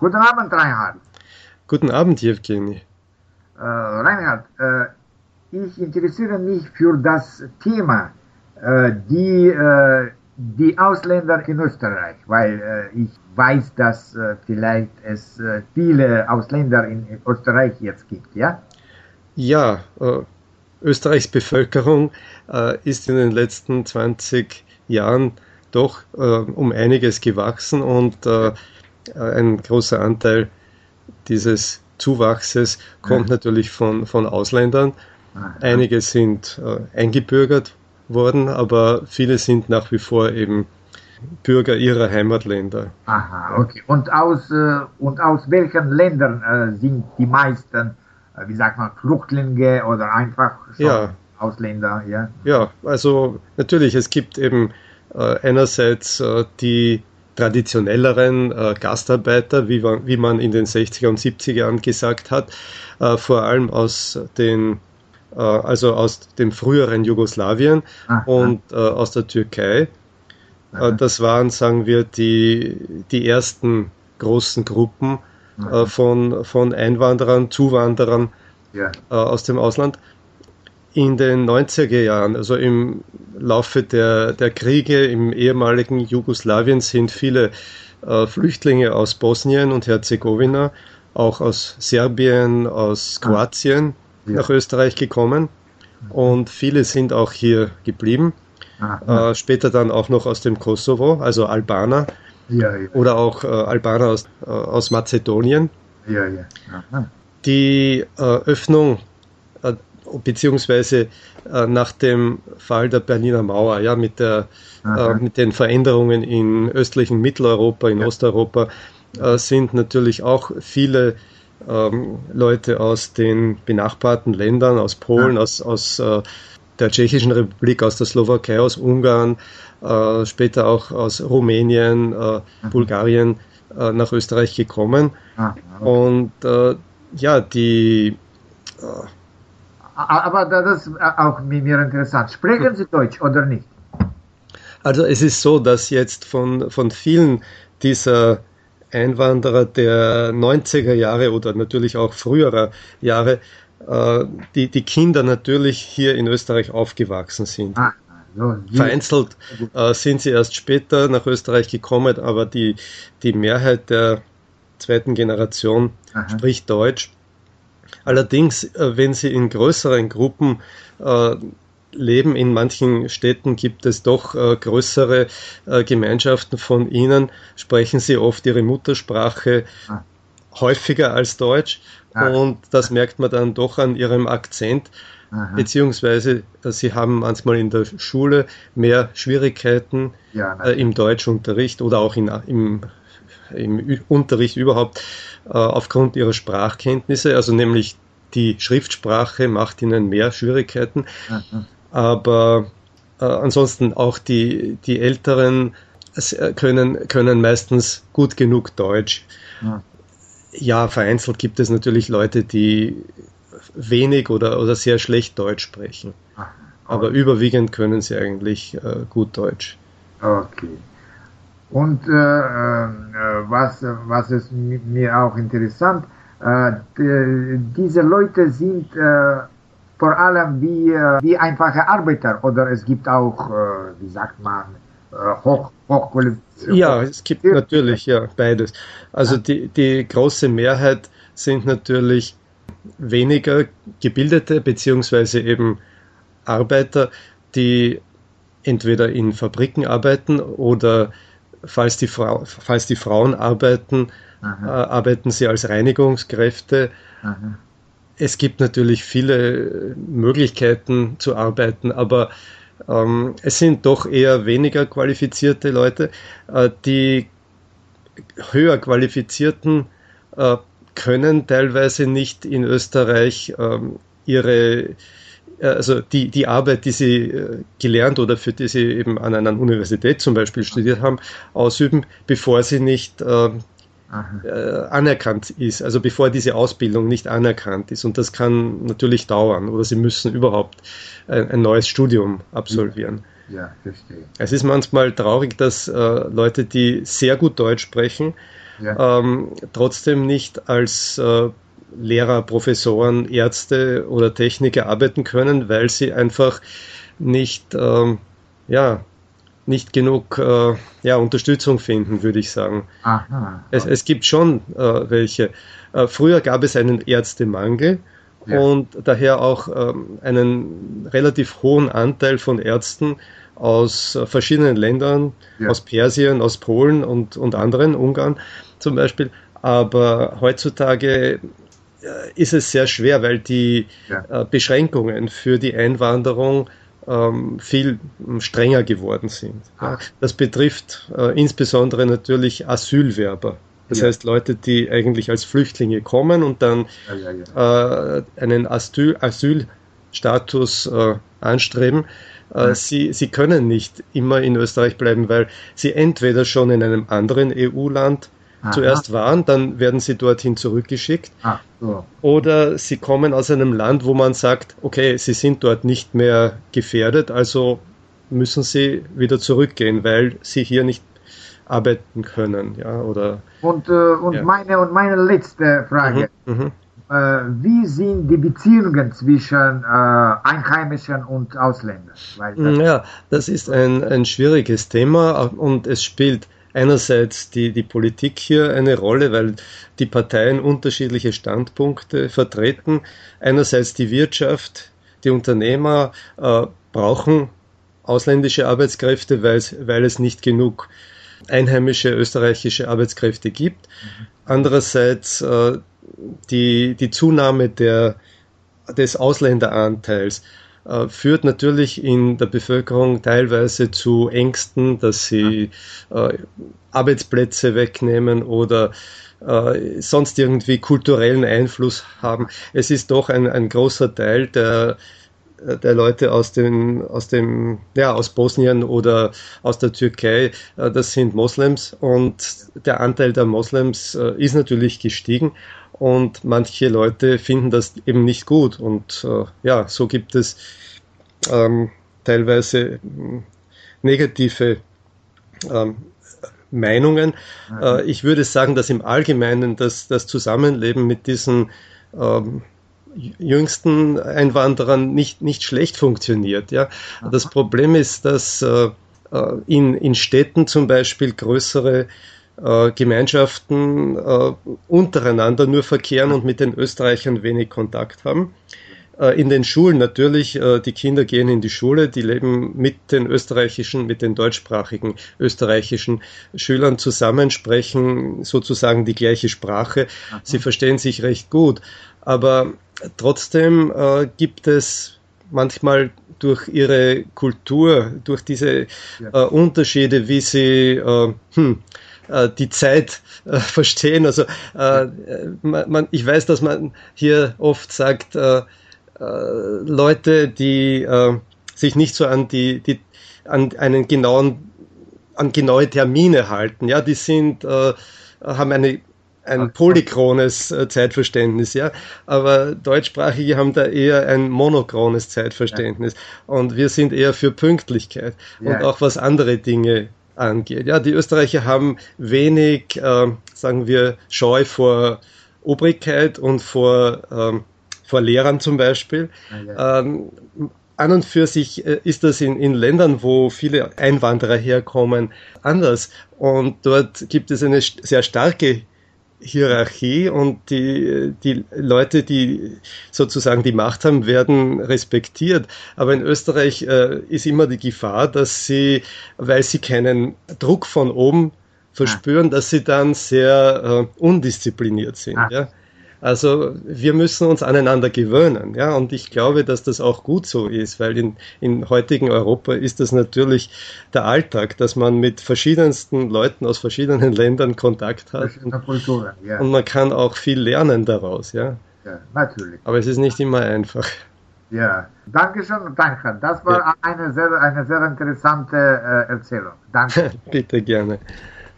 Guten Abend, Reinhard. Guten Abend, Evgeny. Äh, Reinhard, äh, ich interessiere mich für das Thema, äh, die, äh, die Ausländer in Österreich, weil äh, ich weiß, dass äh, vielleicht es viele Ausländer in Österreich jetzt gibt, ja? Ja, Österreichs Bevölkerung ist in den letzten 20 Jahren doch um einiges gewachsen und ein großer Anteil dieses Zuwachses kommt ja. natürlich von, von Ausländern. Aha. Einige sind äh, eingebürgert worden, aber viele sind nach wie vor eben Bürger ihrer Heimatländer. Aha, okay. Und aus, äh, und aus welchen Ländern äh, sind die meisten, äh, wie sagt man, Flüchtlinge oder einfach ja. Ausländer? Ja? ja, also natürlich, es gibt eben äh, einerseits äh, die traditionelleren äh, Gastarbeiter, wie, wie, man in den 60er und 70er Jahren gesagt hat, äh, vor allem aus den äh, also aus dem früheren Jugoslawien Aha. und äh, aus der Türkei. Aha. Das waren, sagen wir, die, die ersten großen Gruppen äh, von, von Einwanderern, Zuwanderern ja. aus dem Ausland in den 90er Jahren, also im Laufe der, der Kriege im ehemaligen Jugoslawien, sind viele äh, Flüchtlinge aus Bosnien und Herzegowina, auch aus Serbien, aus Kroatien ja. nach Österreich gekommen. Und viele sind auch hier geblieben. Äh, später dann auch noch aus dem Kosovo, also Albaner. Ja, ja. Oder auch äh, Albaner aus, äh, aus Mazedonien. Die äh, Öffnung beziehungsweise äh, nach dem Fall der Berliner Mauer, ja, mit, der, äh, mit den Veränderungen in östlichen Mitteleuropa, in ja. Osteuropa, äh, sind natürlich auch viele ähm, Leute aus den benachbarten Ländern, aus Polen, ja. aus, aus äh, der Tschechischen Republik, aus der Slowakei, aus Ungarn, äh, später auch aus Rumänien, äh, Bulgarien nach Österreich gekommen. Ah, okay. Und ja, die aber das ist auch mir interessant. Sprechen Sie Deutsch oder nicht? Also es ist so, dass jetzt von, von vielen dieser Einwanderer der 90er Jahre oder natürlich auch früherer Jahre äh, die, die Kinder natürlich hier in Österreich aufgewachsen sind. Ah, so, Vereinzelt äh, sind sie erst später nach Österreich gekommen, aber die, die Mehrheit der zweiten Generation Aha. spricht Deutsch. Allerdings, äh, wenn Sie in größeren Gruppen äh, leben, in manchen Städten gibt es doch äh, größere äh, Gemeinschaften von ihnen, sprechen sie oft ihre Muttersprache ah. häufiger als Deutsch ah. und das merkt man dann doch an ihrem Akzent. Aha. Beziehungsweise sie haben manchmal in der Schule mehr Schwierigkeiten ja, im Deutschunterricht oder auch in, im im Unterricht überhaupt äh, aufgrund ihrer Sprachkenntnisse, also nämlich die Schriftsprache macht ihnen mehr Schwierigkeiten, mhm. aber äh, ansonsten auch die, die Älteren äh, können, können meistens gut genug Deutsch. Mhm. Ja, vereinzelt gibt es natürlich Leute, die wenig oder, oder sehr schlecht Deutsch sprechen. Mhm. Aber überwiegend können sie eigentlich äh, gut Deutsch. Okay. Und äh, äh, was, was ist mir auch interessant, äh, diese Leute sind äh, vor allem wie, äh, wie einfache Arbeiter oder es gibt auch, äh, wie sagt man, hoch, hochqualifizierte. Ja, es gibt natürlich ja beides. Also die, die große Mehrheit sind natürlich weniger gebildete beziehungsweise eben Arbeiter, die entweder in Fabriken arbeiten oder falls die, Frau, falls die Frauen arbeiten, äh, arbeiten sie als Reinigungskräfte. Aha. Es gibt natürlich viele Möglichkeiten zu arbeiten, aber ähm, es sind doch eher weniger qualifizierte Leute. Äh, die höher qualifizierten äh, können teilweise nicht in Österreich ähm, ihre also die, die Arbeit, die sie äh, gelernt oder für die sie eben an einer Universität zum Beispiel studiert haben, ausüben, bevor sie nicht äh, äh, anerkannt ist, also bevor diese Ausbildung nicht anerkannt ist. Und das kann natürlich dauern oder sie müssen überhaupt ein, ein neues Studium absolvieren. Ja, verstehe. Es ist manchmal traurig, dass äh, Leute, die sehr gut Deutsch sprechen, ja. ähm, trotzdem nicht als äh, Lehrer, Professoren, Ärzte oder Techniker arbeiten können, weil sie einfach nicht, ähm, ja, nicht genug äh, ja, Unterstützung finden, würde ich sagen. Aha. Es, es gibt schon äh, welche. Äh, früher gab es einen Ärztemangel ja. und daher auch ähm, einen relativ hohen Anteil von Ärzten aus äh, verschiedenen Ländern, ja. aus Persien, aus Polen und, und anderen, Ungarn zum Beispiel. Aber heutzutage ist es sehr schwer, weil die ja. Äh, Beschränkungen für die Einwanderung ähm, viel strenger geworden sind. Ach. Das betrifft äh, insbesondere natürlich Asylwerber. Das ja. heißt Leute, die eigentlich als Flüchtlinge kommen und dann ja, äh, einen Asyl, Asylstatus äh, anstreben. Äh, sie, sie können nicht immer in Österreich bleiben, weil sie entweder schon in einem anderen EU-Land Aha. zuerst waren, dann werden sie dorthin zurückgeschickt. Ah, so. Oder sie kommen aus einem Land, wo man sagt, okay, sie sind dort nicht mehr gefährdet, also müssen sie wieder zurückgehen, weil sie hier nicht arbeiten können. Ja, oder, und äh, und, ja. Meine, und meine letzte Frage. Mhm, mhm. Äh, wie sind die Beziehungen zwischen äh, Einheimischen und Ausländern? Das ja, das ist ein, ein schwieriges Thema und es spielt einerseits die, die Politik hier eine Rolle, weil die Parteien unterschiedliche Standpunkte vertreten. Einerseits die Wirtschaft, die Unternehmer äh, brauchen ausländische Arbeitskräfte, weil es, weil es nicht genug einheimische österreichische Arbeitskräfte gibt. Mhm. Andererseits äh, die, die Zunahme der, des Ausländeranteils führt natürlich in der Bevölkerung teilweise zu Ängsten, dass sie äh, Arbeitsplätze wegnehmen oder äh, sonst irgendwie kulturellen Einfluss haben. Es ist doch ein, ein großer Teil der der Leute aus dem, aus dem, ja, aus Bosnien oder aus der Türkei, äh, das sind Moslems und der Anteil der Moslems äh, ist natürlich gestiegen und manche Leute finden das eben nicht gut und äh, ja, so gibt es ähm, teilweise hm, negative ähm, Meinungen. Äh, ich würde sagen, dass im Allgemeinen das, das Zusammenleben mit diesen ähm, jüngsten Einwanderern nicht, nicht schlecht funktioniert. Ja? Das Problem ist, dass äh, äh, in, in Städten zum Beispiel größere äh, Gemeinschaften äh, untereinander nur verkehren und mit den Österreichern wenig Kontakt haben. Äh, in den Schulen natürlich, äh, die Kinder gehen in die Schule, die leben mit den österreichischen, mit den deutschsprachigen österreichischen Schülern zusammen, sprechen sozusagen die gleiche Sprache. Sie verstehen sich recht gut. Aber trotzdem äh, gibt es manchmal durch ihre Kultur, durch diese ja. Unterschiede, wie sie äh, die Zeit äh, verstehen. Also äh, man, man, ich weiß, dass man hier oft sagt, äh, äh, Leute, die äh, sich nicht so an die, die an einen genauen, an genaue Termine halten. Ja, die sind, äh, haben eine ein polychrones äh, Zeitverständnis, ja. Aber Deutschsprachige haben da eher ein monochrones Zeitverständnis. Ja. Und wir sind eher für Pünktlichkeit ja. und auch was andere Dinge angeht. Ja, die Österreicher haben wenig, äh, sagen wir, Scheu vor Obrigkeit und vor ähm, vor Lehrern zum Beispiel. Ähm, an und für sich äh, ist das in, in Ländern, wo viele Einwanderer herkommen, anders. Und dort gibt es eine sehr starke Hierarchie und die, die Leute, die sozusagen die Macht haben, werden respektiert. Aber in Österreich äh, ist immer die Gefahr, dass sie, weil sie keinen Druck von oben verspüren, ah. dass sie dann sehr äh, undiszipliniert sind. Ah. Ja? Also wir müssen uns aneinander gewöhnen, ja, und ich glaube, dass das auch gut so ist, weil in, in heutigen Europa ist das natürlich der Alltag, dass man mit verschiedensten Leuten aus verschiedenen Ländern Kontakt hat und, Kulturen, ja. und man kann auch viel lernen daraus, ja. Ja, natürlich. Aber es ist nicht immer einfach. Ja, danke schön, danke. Das war ja. eine, sehr, eine sehr interessante äh, Erzählung. Danke. Bitte gerne.